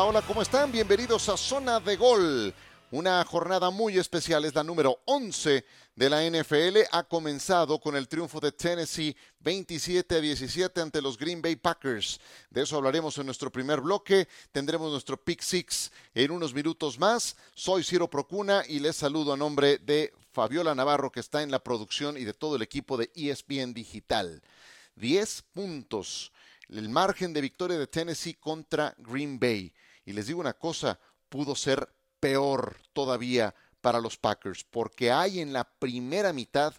Hola, ¿cómo están? Bienvenidos a Zona de Gol. Una jornada muy especial, es la número 11 de la NFL. Ha comenzado con el triunfo de Tennessee 27 a 17 ante los Green Bay Packers. De eso hablaremos en nuestro primer bloque. Tendremos nuestro Pick Six en unos minutos más. Soy Ciro Procuna y les saludo a nombre de Fabiola Navarro, que está en la producción, y de todo el equipo de ESPN Digital. 10 puntos. El margen de victoria de Tennessee contra Green Bay. Y les digo una cosa, pudo ser peor todavía para los Packers, porque hay en la primera mitad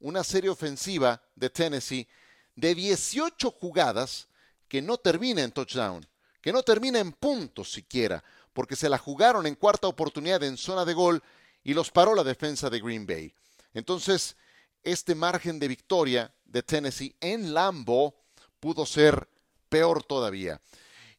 una serie ofensiva de Tennessee de 18 jugadas que no termina en touchdown, que no termina en puntos siquiera, porque se la jugaron en cuarta oportunidad en zona de gol y los paró la defensa de Green Bay. Entonces, este margen de victoria de Tennessee en Lambo pudo ser peor todavía.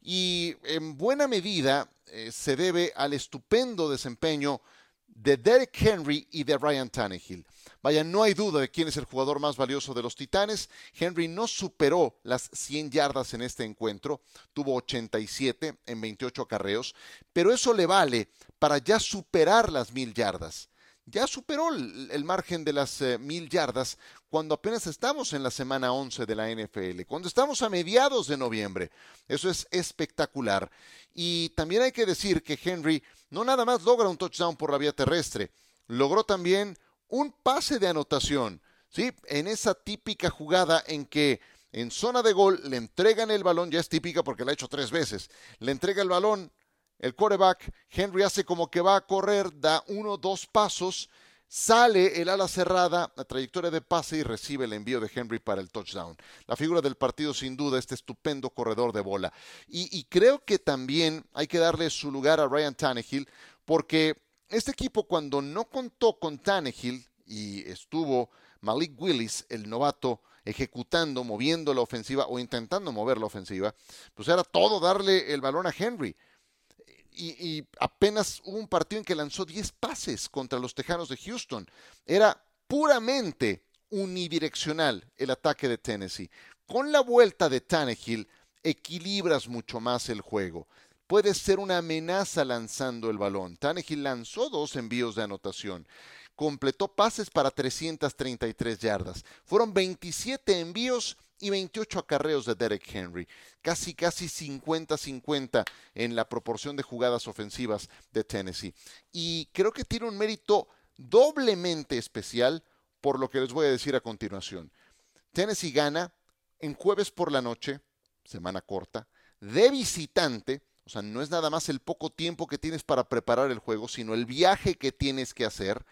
Y en buena medida eh, se debe al estupendo desempeño de Derek Henry y de Ryan Tannehill. Vaya, no hay duda de quién es el jugador más valioso de los Titanes. Henry no superó las 100 yardas en este encuentro, tuvo 87 en 28 acarreos, pero eso le vale para ya superar las 1000 yardas ya superó el, margen de las eh, mil yardas cuando apenas estamos en la semana 11 de la NFL, cuando estamos a mediados de noviembre. Eso es espectacular. Y también hay que decir que Henry no nada más logra un touchdown por la vía terrestre, logró también un pase de anotación, ¿sí? En esa típica jugada en que en zona de gol le entregan el balón, ya es típica porque la ha hecho tres veces, le entrega el balón el quarterback, Henry hace como que va a correr, da uno, dos pasos, sale el ala cerrada, la trayectoria de pase y recibe el envío de Henry para el touchdown. La figura del partido, sin duda, este estupendo corredor de bola. Y, creo que también hay que darle su lugar a Ryan Tannehill, porque este equipo, cuando no contó con Tannehill y estuvo Malik Willis, el novato, ejecutando, moviendo la ofensiva o intentando mover la ofensiva, pues era todo darle el balón a Henry y, apenas hubo un partido en que lanzó 10 pases contra los Tejanos de Houston. Era puramente unidireccional el ataque de Tennessee. Con la vuelta de Tannehill equilibras mucho más el juego. Puedes ser una amenaza lanzando el balón. Tannehill lanzó dos envíos de anotación completó pases para 333 yardas. Fueron 27 envíos y 28 acarreos de Derek Henry. Casi, casi 50-50 en la proporción de jugadas ofensivas de Tennessee. Y creo que tiene un mérito doblemente especial por lo que les voy a decir a continuación. Tennessee gana en jueves por la noche, semana corta, de visitante, o sea, no es nada más el poco tiempo que tienes para preparar el juego, sino el viaje que tienes que hacer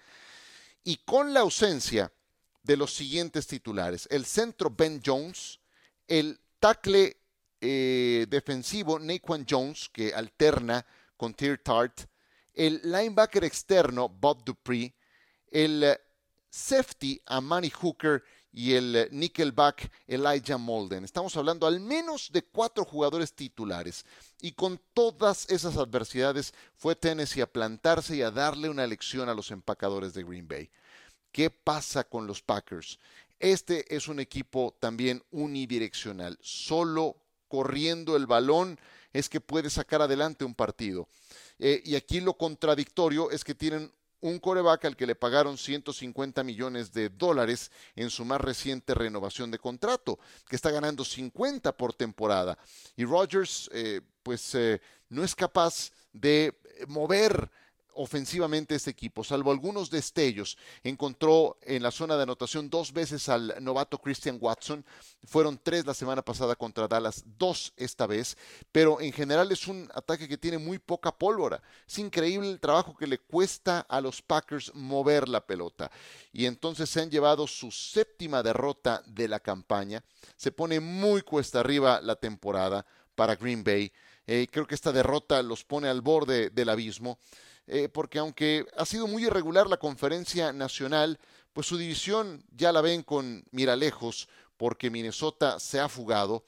y con la ausencia de los siguientes titulares. El centro Ben Jones, el tackle eh, defensivo Naquan Jones, que alterna con Tier Tart, el linebacker externo Bob Dupree, el eh, safety Amani Hooker y el eh, nickelback Elijah Molden. Estamos hablando al menos de cuatro jugadores titulares. Y con todas esas adversidades fue Tennessee a plantarse y a darle una lección a los empacadores de Green Bay. ¿Qué pasa con los Packers? Este es un equipo también unidireccional. Solo corriendo el balón es que puede sacar adelante un partido. Eh, y aquí lo contradictorio es que tienen un coreback al que le pagaron 150 millones de dólares en su más reciente renovación de contrato, que está ganando 50 por temporada. Y Rodgers, eh, pues, eh, no es capaz de mover ofensivamente este equipo, salvo algunos destellos. Encontró en la zona de anotación dos veces al novato Christian Watson, fueron tres la semana pasada contra Dallas, dos esta vez, pero en general es un ataque que tiene muy poca pólvora. Es increíble el trabajo que le cuesta a los Packers mover la pelota. Y entonces se han llevado su séptima derrota de la campaña. Se pone muy cuesta arriba la temporada para Green Bay. Eh, creo que esta derrota los pone al borde del abismo. Eh, porque aunque ha sido muy irregular la conferencia nacional, pues su división ya la ven con mira lejos, porque Minnesota se ha fugado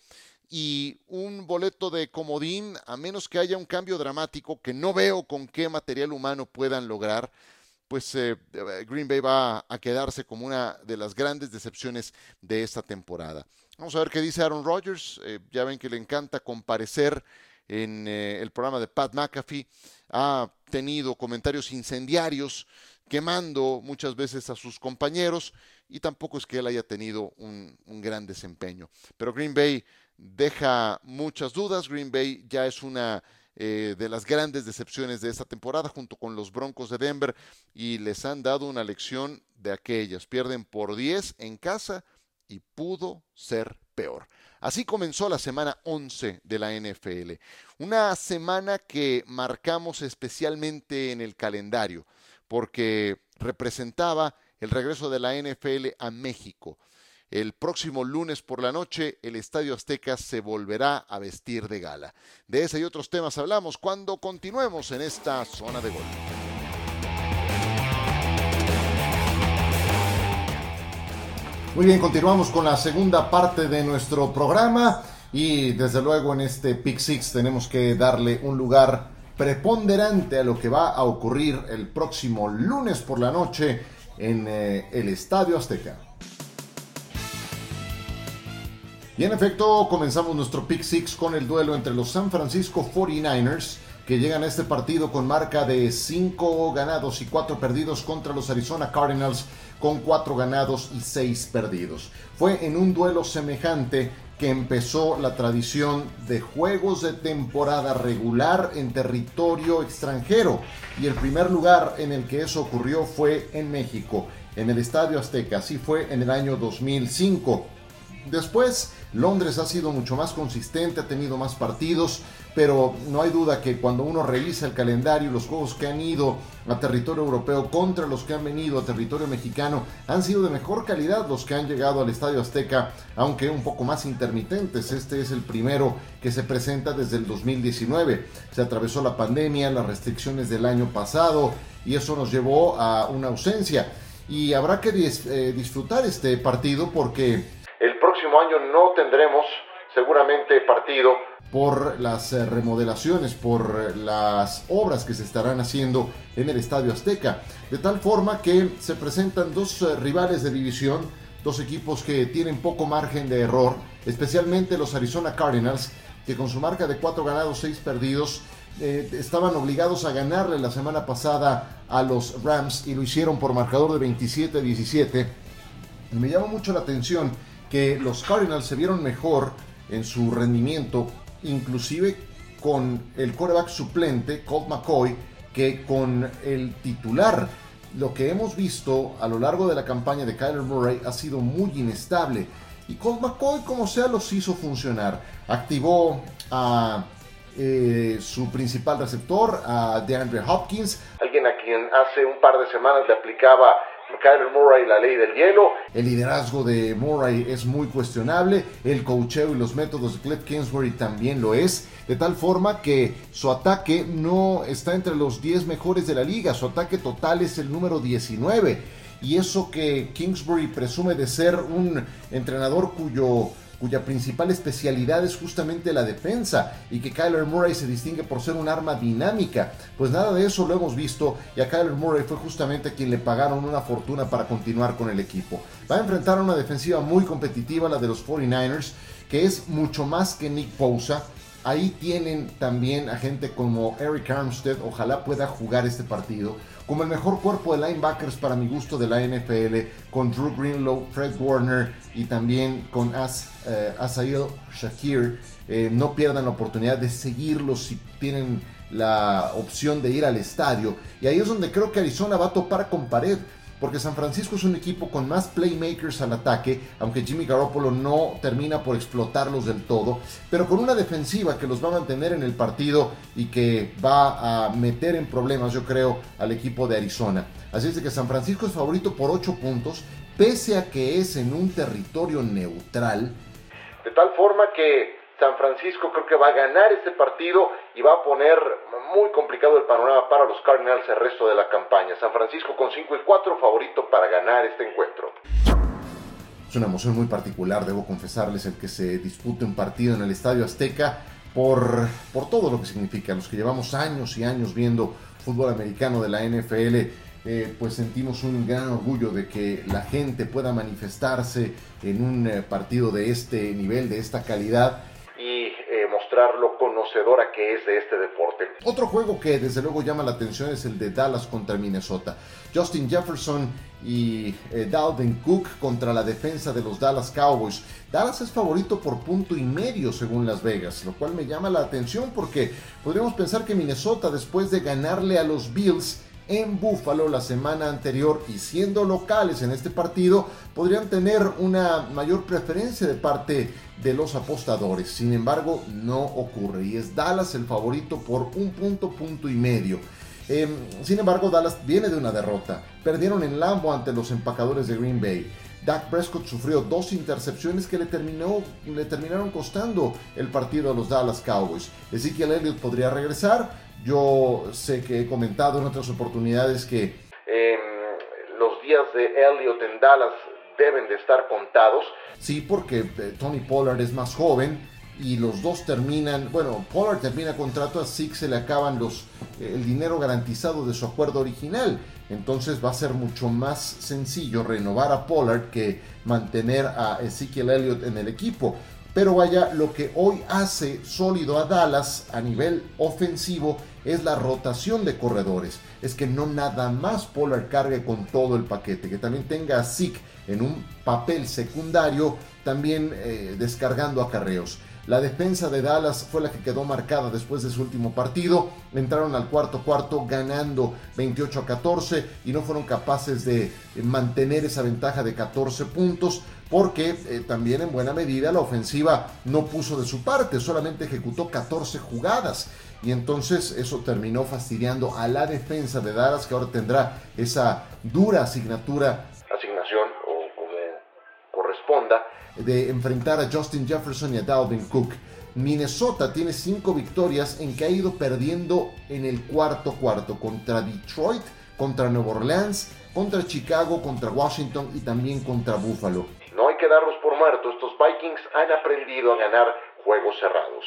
y un boleto de comodín, a menos que haya un cambio dramático que no veo con qué material humano puedan lograr, pues eh, Green Bay va a quedarse como una de las grandes decepciones de esta temporada. Vamos a ver qué dice Aaron Rodgers. Eh, ya ven que le encanta comparecer en eh, el programa de Pat McAfee, ha tenido comentarios incendiarios, quemando muchas veces a sus compañeros y tampoco es que él haya tenido un, gran desempeño. Pero Green Bay deja muchas dudas, Green Bay ya es una eh, de las grandes decepciones de esta temporada junto con los Broncos de Denver y les han dado una lección de aquellas. Pierden por 10 en casa y pudo ser peor. Así comenzó la semana 11 de la NFL. Una semana que marcamos especialmente en el calendario porque representaba el regreso de la NFL a México. El próximo lunes por la noche el Estadio Azteca se volverá a vestir de gala. De ese y otros temas hablamos cuando continuemos en esta zona de gol. Muy bien, continuamos con la segunda parte de nuestro programa y desde luego en este Pick Six tenemos que darle un lugar preponderante a lo que va a ocurrir el próximo lunes por la noche en eh, el Estadio Azteca. Y en efecto, comenzamos nuestro Pick Six con el duelo entre los San Francisco 49ers, que llegan a este partido con marca de 5 ganados y 4 perdidos contra los Arizona Cardinals con 4 ganados y 6 perdidos. Fue en un duelo semejante que empezó la tradición de juegos de temporada regular en territorio extranjero. Y el primer lugar en el que eso ocurrió fue en México, en el Estadio Azteca. Así fue en el año 2005. Después, Londres ha sido mucho más consistente, ha tenido más partidos, pero no hay duda que cuando uno revisa el calendario, los juegos que han ido a territorio europeo contra los que han venido a territorio mexicano han sido de mejor calidad los que han llegado al Estadio Azteca, aunque un poco más intermitentes. Este es el primero que se presenta desde el 2019. Se atravesó la pandemia, las restricciones del año pasado y eso nos llevó a una ausencia. Y habrá que eh, disfrutar este partido porque próximo año no tendremos seguramente partido por las eh, remodelaciones, por eh, las obras que se estarán haciendo en el Estadio Azteca. De tal forma que se presentan dos eh, rivales de división, dos equipos que tienen poco margen de error, especialmente los Arizona Cardinals, que con su marca de 4 ganados, 6 perdidos, estaban obligados a ganarle la semana pasada a los Rams y lo hicieron por marcador de 27-17. Me llama mucho la atención que los Cardinals se vieron mejor en su rendimiento inclusive con el coreback suplente, Colt McCoy, que con el titular. Lo que hemos visto a lo largo de la campaña de Kyler Murray ha sido muy inestable. Y Colt McCoy, como sea, los hizo funcionar. Activó a eh, su principal receptor, a DeAndre Hopkins, alguien a quien hace un par de semanas le aplicaba Kyler Murray la ley del hielo. El liderazgo de Murray es muy cuestionable, el coacheo y los métodos de Cliff Kingsbury también lo es, de tal forma que su ataque no está entre los 10 mejores de la liga, su ataque total es el número 19. Y eso que Kingsbury presume de ser un entrenador cuyo cuya principal especialidad es justamente la defensa y que Kyler Murray se distingue por ser un arma dinámica. Pues nada de eso lo hemos visto y a Kyler Murray fue justamente quien le pagaron una fortuna para continuar con el equipo. Va a enfrentar a una defensiva muy competitiva, la de los 49ers, que es mucho más que Nick Bosa. Ahí tienen también a gente como Eric Armstead, ojalá pueda jugar este partido como el mejor cuerpo de linebackers para mi gusto de la NFL, con Drew Greenlow, Fred Warner y también con As, eh, Shakir. Eh, no pierdan la oportunidad de seguirlos si tienen la opción de ir al estadio. Y ahí es donde creo que Arizona va a topar con pared porque San Francisco es un equipo con más playmakers al ataque, aunque Jimmy Garoppolo no termina por explotarlos del todo, pero con una defensiva que los va a mantener en el partido y que va a meter en problemas, yo creo, al equipo de Arizona. Así es que San Francisco es favorito por 8 puntos, pese a que es en un territorio neutral. De tal forma que San Francisco creo que va a ganar este partido y va a poner muy complicado el panorama para los Cardinals el resto de la campaña. San Francisco con 5 y 4 favorito para ganar este encuentro. Es una emoción muy particular, debo confesarles, el que se dispute un partido en el Estadio Azteca por, por todo lo que significa. Los que llevamos años y años viendo fútbol americano de la NFL, eh, pues sentimos un gran orgullo de que la gente pueda manifestarse en un eh, partido de este nivel, de esta calidad lo conocedora que es de este deporte. Otro juego que desde luego llama la atención es el de Dallas contra Minnesota. Justin Jefferson y eh, Dalvin Cook contra la defensa de los Dallas Cowboys. Dallas es favorito por punto y medio según Las Vegas, lo cual me llama la atención porque podríamos pensar que Minnesota después de ganarle a los Bills en Buffalo la semana anterior y siendo locales en este partido podrían tener una mayor preferencia de parte de los apostadores. Sin embargo, no ocurre y es Dallas el favorito por un punto, punto y medio. Em, sin embargo, Dallas viene de una derrota. Perdieron en Lambo ante los empacadores de Green Bay. Dak Prescott sufrió dos intercepciones que le, terminó, le terminaron costando el partido a los Dallas Cowboys. Ezekiel Elliott podría regresar, yo sé que he comentado en otras oportunidades que em, los días de Elliot en Dallas deben de estar contados. Sí, porque eh, Tony Pollard es más joven y los dos terminan, bueno, Pollard termina contrato, así que se le acaban los, eh, el dinero garantizado de su acuerdo original. Entonces va a ser mucho más sencillo renovar a Pollard que mantener a Ezekiel Elliott en el equipo. Pero vaya, lo que hoy hace sólido a Dallas a nivel ofensivo es la rotación de corredores. Es que no nada más Pollard cargue con todo el paquete, que también tenga a Zeke en un papel secundario, también eh, descargando acarreos. La defensa de Dallas fue la que quedó marcada después de su último partido. Entraron al cuarto cuarto ganando 28 a 14 y no fueron capaces de mantener esa ventaja de 14 puntos porque eh, también en buena medida la ofensiva no puso de su parte, solamente ejecutó 14 jugadas y entonces eso terminó fastidiando a la defensa de Dallas que ahora tendrá esa dura asignatura, de enfrentar a Justin Jefferson y a Dalvin Cook. Minnesota tiene cinco victorias en que ha ido perdiendo en el cuarto cuarto contra Detroit, contra Nueva Orleans, contra Chicago, contra Washington y también contra Buffalo que darlos por muertos, estos Vikings han aprendido a ganar juegos cerrados.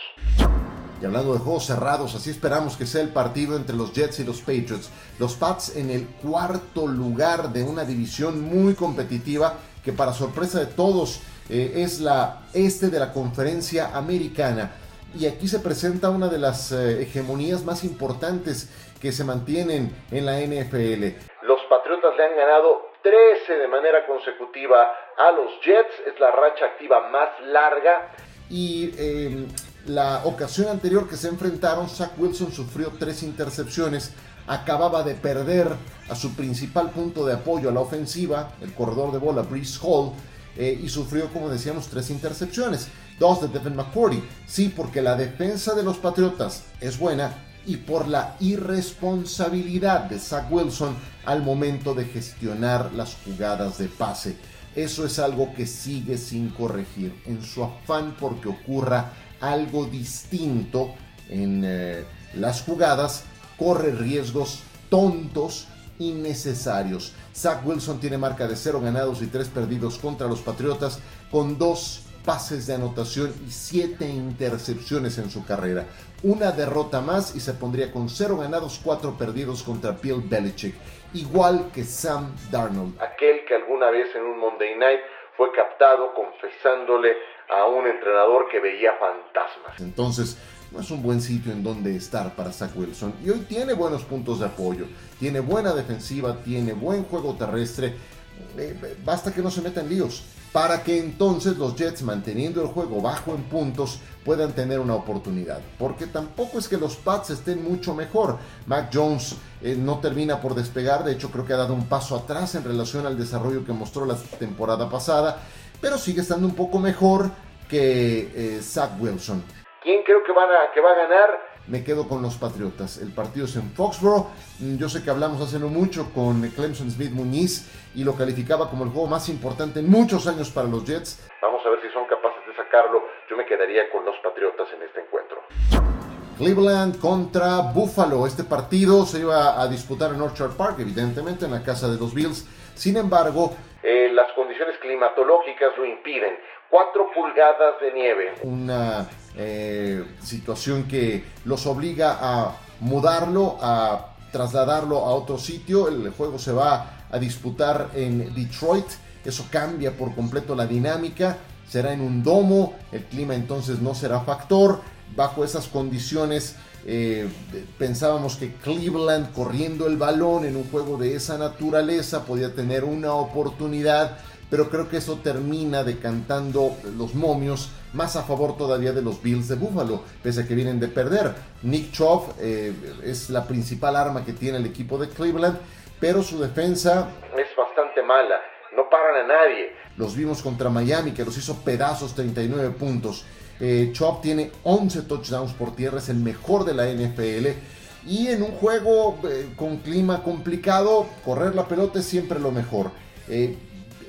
Y hablando de juegos cerrados, así esperamos que sea el partido entre los Jets y los Patriots. Los Pats en el cuarto lugar de una división muy competitiva que para sorpresa de todos eh, es la este de la conferencia americana. Y aquí se presenta una de las eh, hegemonías más importantes que se mantienen en la NFL. Los Patriotas le han ganado 13 de manera consecutiva a los Jets. Es la racha activa más larga. Y eh, la ocasión anterior que se enfrentaron, Zach Wilson sufrió tres intercepciones. Acababa de perder a su principal punto de apoyo a la ofensiva, el corredor de bola, Brees Hall, eh, y sufrió, como decíamos, tres intercepciones. Dos de Devin McCourty. Sí, porque la defensa de los Patriotas es buena, y por la irresponsabilidad de Zach Wilson al momento de gestionar las jugadas de pase. Eso es algo que sigue sin corregir. En su afán porque ocurra algo distinto en eh, las jugadas, corre riesgos tontos innecesarios. Zach Wilson tiene marca de 0 ganados y 3 perdidos contra los Patriotas con dos pases de anotación y 7 intercepciones en su carrera una derrota más y se pondría con 0 ganados, 4 perdidos contra Bill Belichick, igual que Sam Darnold. Aquel que alguna vez en un Monday Night fue captado confesándole a un entrenador que veía fantasmas. Entonces, no es un buen sitio en donde estar para Zach Wilson. Y hoy tiene buenos puntos de apoyo, tiene buena defensiva, tiene buen juego terrestre. Eh, basta que no se meta en líos para que entonces los Jets, manteniendo el juego bajo en puntos, puedan tener una oportunidad. Porque tampoco es que los Pats estén mucho mejor. Mac Jones eh, no termina por despegar, de hecho creo que ha dado un paso atrás en relación al desarrollo que mostró la temporada pasada, pero sigue estando un poco mejor que eh, Zach Wilson. ¿Quién creo que, van a, que va a ganar? me quedo con los Patriotas. El partido es en Foxborough. Mm, yo sé que hablamos hace no mucho con Clemson Smith Muniz y lo calificaba como el juego más importante en muchos años para los Jets. Vamos a ver si son capaces de sacarlo. Yo me quedaría con los Patriotas en este encuentro. Cleveland contra Buffalo. Este partido se iba a disputar en Orchard Park, evidentemente, en la casa de los Bills. Sin embargo, eh, las condiciones climatológicas lo impiden. Cuatro pulgadas de nieve. Una eh, situación que los obliga a mudarlo, a trasladarlo a otro sitio. El juego se va a disputar en Detroit. Eso cambia por completo la dinámica. Será en un domo, el clima entonces no será factor. bajo esas condiciones eh, pensábamos que Cleveland corriendo el balón en un juego de esa naturaleza podía tener una oportunidad, pero creo que eso termina decantando los momios más a favor todavía de los Bills de Buffalo, pese a que vienen de perder. Nick Chubb eh, es la principal arma que tiene el equipo de Cleveland, pero su defensa es bastante mala, no paran a nadie. Los vimos contra Miami, que los hizo pedazos 39 puntos. Eh, Chop tiene 11 touchdowns por tierra, es el mejor de la NFL. Y en un juego eh, con clima complicado, correr la pelota es siempre lo mejor. Eh,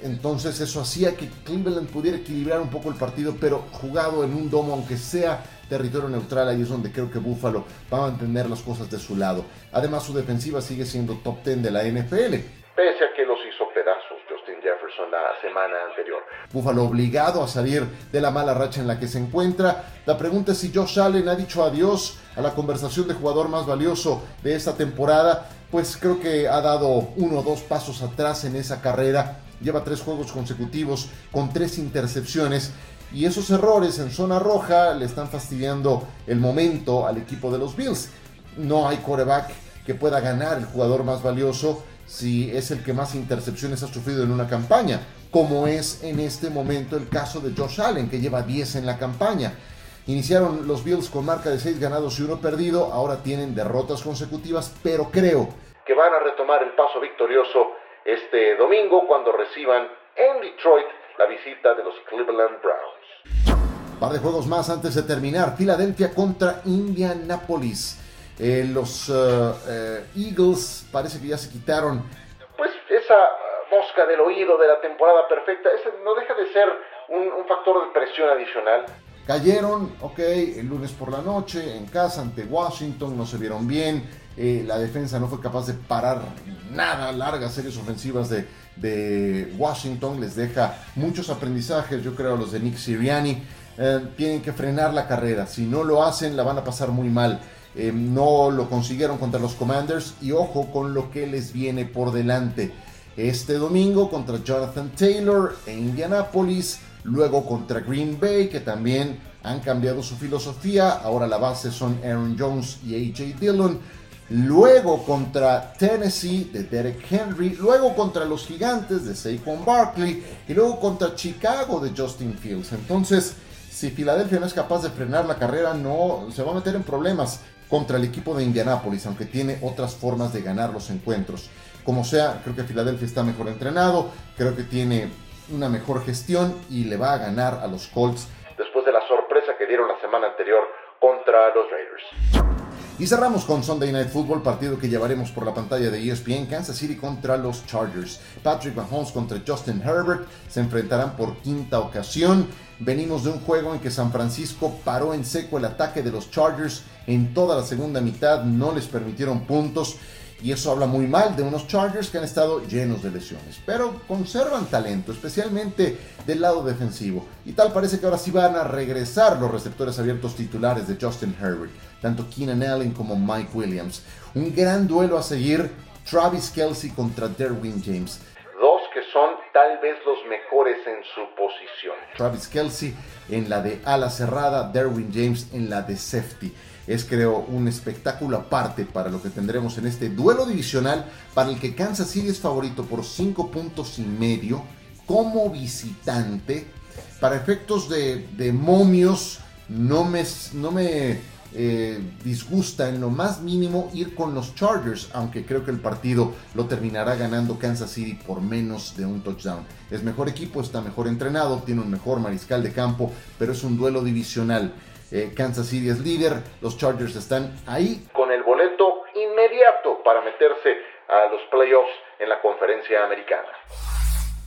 entonces eso hacía que Cleveland pudiera equilibrar un poco el partido, pero jugado en un domo, aunque sea territorio neutral, ahí es donde creo que Buffalo va a mantener las cosas de su lado. Además su defensiva sigue siendo top 10 de la NFL. Pese a que los hizo pedazos Jefferson la semana anterior. Buffalo obligado a salir de la mala racha en la que se encuentra. La pregunta es si Josh Allen ha dicho adiós a la conversación de jugador más valioso de esta temporada. Pues creo que ha dado uno o dos pasos atrás en esa carrera. Lleva tres juegos consecutivos con tres intercepciones. Y esos errores en zona roja le están fastidiando el momento al equipo de los Bills. No hay coreback que pueda ganar el jugador más valioso si es el que más intercepciones ha sufrido en una campaña, como es en este momento el caso de Josh Allen, que lleva 10 en la campaña. Iniciaron los Bills con marca de 6 ganados y 1 perdido, ahora tienen derrotas consecutivas, pero creo que van a retomar el paso victorioso este domingo cuando reciban en Detroit la visita de los Cleveland Browns. Par de juegos más antes de terminar. Filadelfia contra Indianapolis. Eh, los eh, eh, Eagles parece que ya se quitaron pues esa mosca del oído de la temporada perfecta. Ese no deja de ser un, factor de presión adicional. Cayeron, ok, el lunes por la noche en casa ante Washington, no se vieron bien. la defensa no fue capaz de parar nada, largas series ofensivas de, Washington. Les deja muchos aprendizajes, yo creo, los de Nick Siriani. tienen que frenar la carrera. Si no lo hacen, la van a pasar muy mal. Eh, no lo consiguieron contra los Commanders y ojo con lo que les viene por delante. Este domingo contra Jonathan Taylor en Indianapolis, luego contra Green Bay que también han cambiado su filosofía, ahora la base son Aaron Jones y AJ Dillon. Luego contra Tennessee de Derek Henry, luego contra los Gigantes de Saquon Barkley y luego contra Chicago de Justin Fields. Entonces, si Filadelfia no es capaz de frenar la carrera, no se va a meter en problemas contra el equipo de Indianápolis, aunque tiene otras formas de ganar los encuentros. Como sea, creo que Filadelfia está mejor entrenado, creo que tiene una mejor gestión y le va a ganar a los Colts después de la sorpresa que dieron la semana anterior contra los Raiders. Y cerramos con Sunday Night Football, partido que llevaremos por la pantalla de ESPN, Kansas City contra los Chargers. Patrick Mahomes contra Justin Herbert se enfrentarán por quinta ocasión. Venimos de un juego en que San Francisco paró en seco el ataque de los Chargers en toda la segunda mitad, no les permitieron puntos y eso habla muy mal de unos Chargers que han estado llenos de lesiones, pero conservan talento, especialmente del lado defensivo. Y tal parece que ahora sí van a regresar los receptores abiertos titulares de Justin Herbert, tanto Keenan Allen como Mike Williams. Un gran duelo a seguir, Travis Kelsey contra Derwin James. Dos que son tal vez los mejores en su posición. Travis Kelsey en la de ala cerrada, Derwin James en la de safety es creo un espectáculo aparte para lo que tendremos en este duelo divisional para el que Kansas City es favorito por 5 puntos y medio como visitante. Para efectos de, momios no me, no me eh, disgusta en lo más mínimo ir con los Chargers, aunque creo que el partido lo terminará ganando Kansas City por menos de un touchdown. Es mejor equipo, está mejor entrenado, tiene un mejor mariscal de campo, pero es un duelo divisional. Eh, Kansas City es líder, los Chargers están ahí con el boleto inmediato para meterse a los playoffs en la conferencia americana.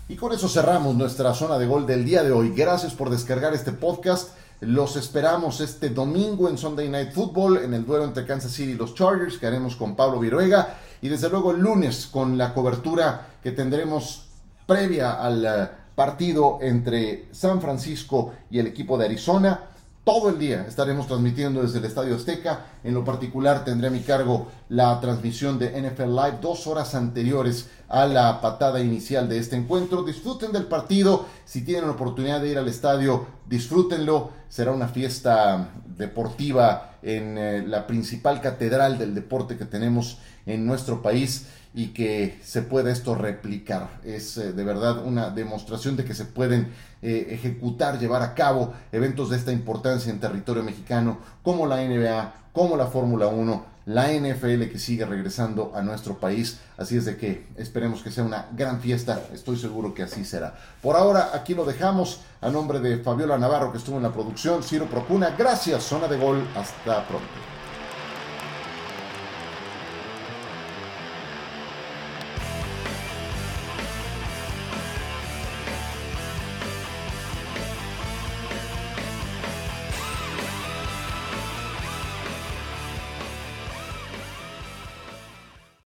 Y con eso cerramos nuestra zona de gol del día de hoy. Gracias por descargar este podcast. Los esperamos este domingo en Sunday Night Football, en el duelo entre Kansas City y los Chargers, que haremos con Pablo Viruega. Y desde luego el lunes con la cobertura que tendremos previa al eh, partido entre San Francisco y el equipo de Arizona todo el día estaremos transmitiendo desde el Estadio Azteca. En lo particular tendré a mi cargo la transmisión de NFL Live dos horas anteriores a la patada inicial de este encuentro. Disfruten del partido. Si tienen la oportunidad de ir al estadio, disfrútenlo. Será una fiesta deportiva en eh, la principal catedral del deporte que tenemos en nuestro país y que se pueda esto replicar. Es eh, de verdad una demostración de que se pueden eh, ejecutar, llevar a cabo eventos de esta importancia en territorio mexicano, como la NBA, como la Fórmula 1, la NFL que sigue regresando a nuestro país. Así es de que esperemos que sea una gran fiesta, estoy seguro que así será. Por ahora aquí lo dejamos a nombre de Fabiola Navarro que estuvo en la producción, Ciro Procuna, gracias, zona de gol, hasta pronto.